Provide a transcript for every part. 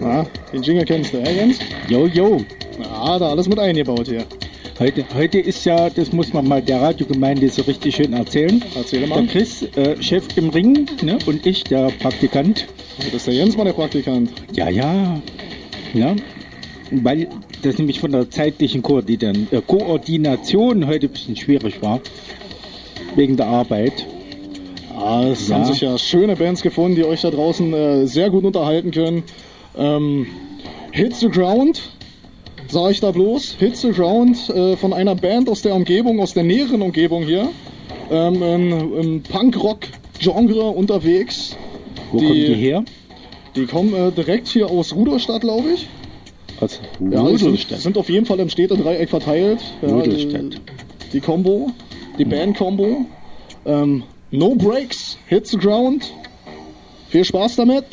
Ja, den Jingle kennst du, ja, Jens? Jo, jo. Ja, da alles mit eingebaut hier. Heute, heute ist ja, das muss man mal der Radiogemeinde so richtig schön erzählen. Erzähl Der mal. Chris, äh, Chef im Ring, ne? und ich, der Praktikant. Das ist der Jens mal der Praktikant. Ja, ja. ja. Weil das nämlich von der zeitlichen Koordination, äh, Koordination heute ein bisschen schwierig war. Wegen der Arbeit. Ah, es Ja. haben sich ja schöne Bands gefunden, die euch da draußen äh, sehr gut unterhalten können. Ähm, Hits the Ground, sage ich da bloß. Hits the Ground äh, von einer Band aus der Umgebung, aus der näheren Umgebung hier. Ähm, Im im Punk-Rock-Genre unterwegs. Wo Die- kommt die her? Die kommen äh, direkt hier aus Rudolstadt, glaube ich. Aus Ja, sind, Rudolstadt. sind auf jeden Fall im Städtedreieck verteilt. Ja. Die, die Combo, die Band-Combo. Ähm, no Breaks, Hits the Ground. Viel Spaß damit.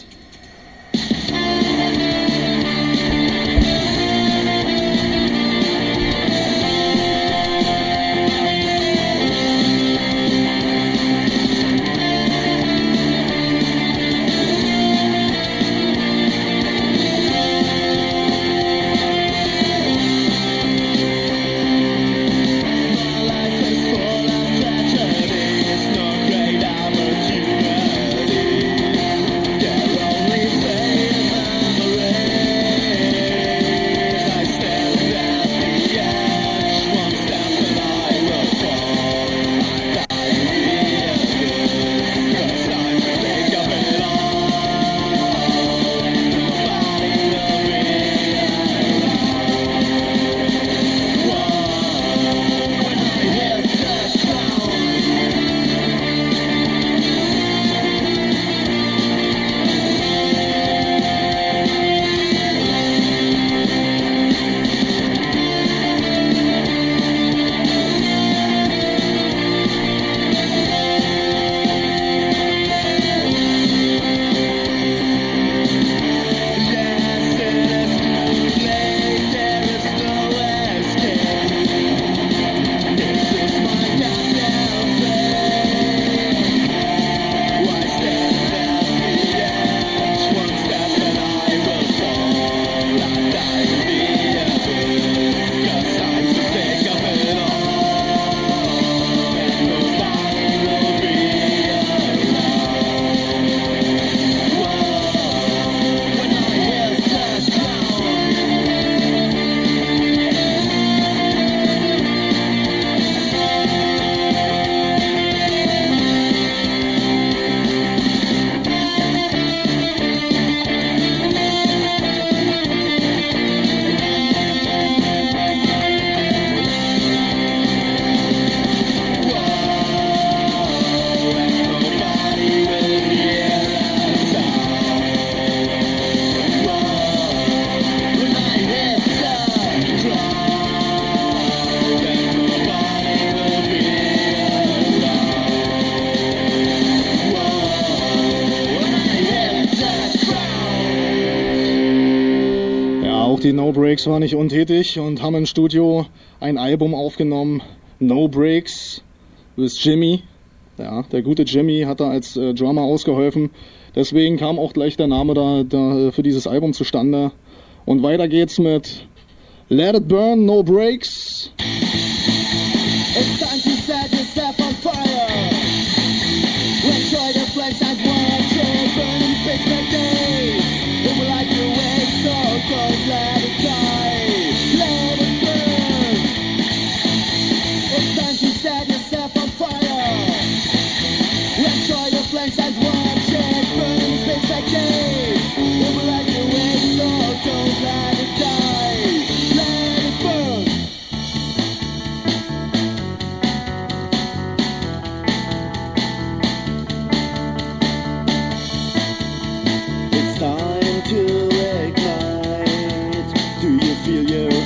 Die No Breaks waren nicht untätig und haben im Studio ein Album aufgenommen. No Breaks with Jimmy. Ja, der gute Jimmy hat da als äh, Drummer ausgeholfen. Deswegen kam auch gleich der Name da, da für dieses Album zustande. Und weiter geht's mit Let It Burn, No Breaks. It's time to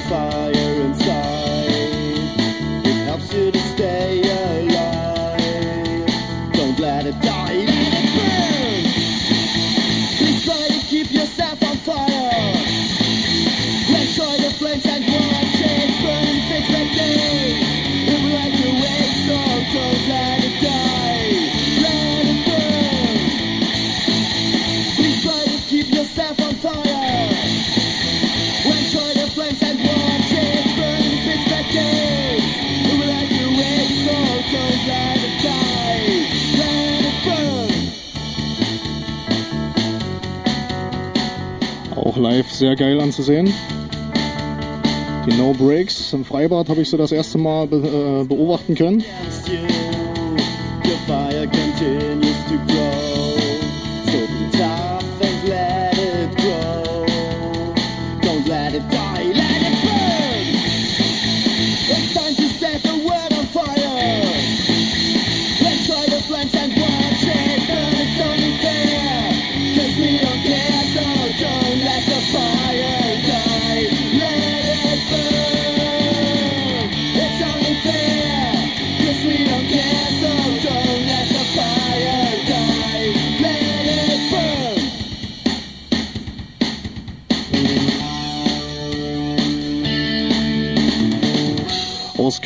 far. Live sehr geil anzusehen. Die No Breaks im Freibad habe ich so das erste Mal be äh, beobachten können.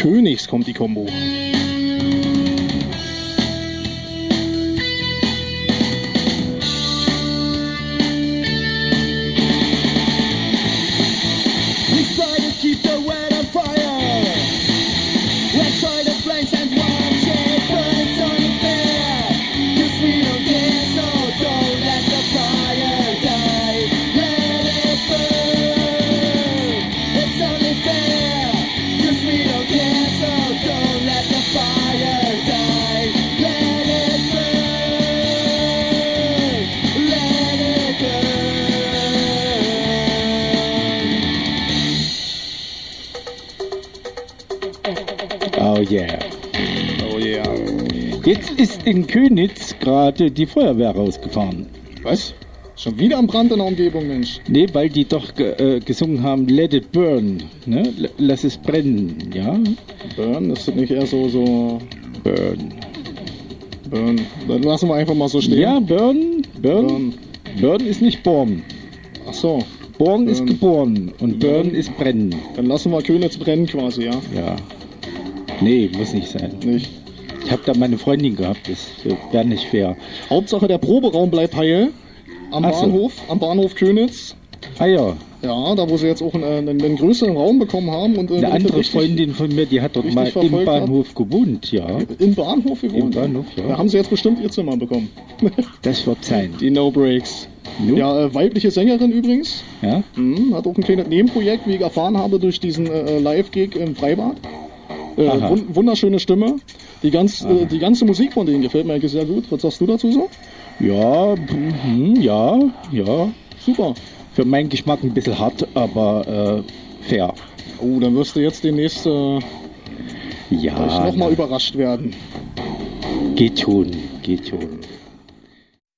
Königs kommt die Combo. Yeah. Oh yeah. Jetzt ist in Könitz gerade die Feuerwehr rausgefahren. Was? Schon wieder am Brand in der Umgebung, Mensch. Nee, weil die doch äh, gesungen haben, Let it burn. Ne? Lass es brennen, ja? Burn, ist das nicht eher so, so Burn. Burn? Dann lassen wir einfach mal so stehen. Ja, burn, burn. Burn. Burn ist nicht born. Ach so, Born ist Burn. geboren und burn Burn. ist brennen. dann lassen wir Königs brennen quasi, ja? Ja. Nee, muss nicht sein. Nicht. Ich habe da meine Freundin gehabt, das wäre nicht fair. Hauptsache der Proberaum bleibt heil. Am Ach so. Bahnhof, am Bahnhof Königs. Ah ja, Ja, da wo sie jetzt auch einen, einen, einen größeren Raum bekommen haben und äh, eine andere richtig- Freundin von mir, die hat dort mal im. Bahnhof gewohnt, ja. im Bahnhof gewohnt. Im Bahnhof, ja. Da haben sie jetzt bestimmt ihr Zimmer bekommen. Das wird sein. Die No Breaks. Jo. Ja, äh, weibliche Sängerin übrigens. Ja? Mhm, hat auch ein kleines Nebenprojekt, wie ich erfahren habe, durch diesen äh, Live-Gig im Freibad. Äh, wunderschöne Stimme. Die, ganz, äh, die ganze Musik von denen gefällt mir eigentlich sehr gut. Was sagst du dazu so? Ja, mhm, ja, ja. Super. Für meinen Geschmack ein bisschen hart, aber äh, fair. Oh, dann wirst du jetzt demnächst äh, Ja, nochmal überrascht werden. geht schon, geht schon.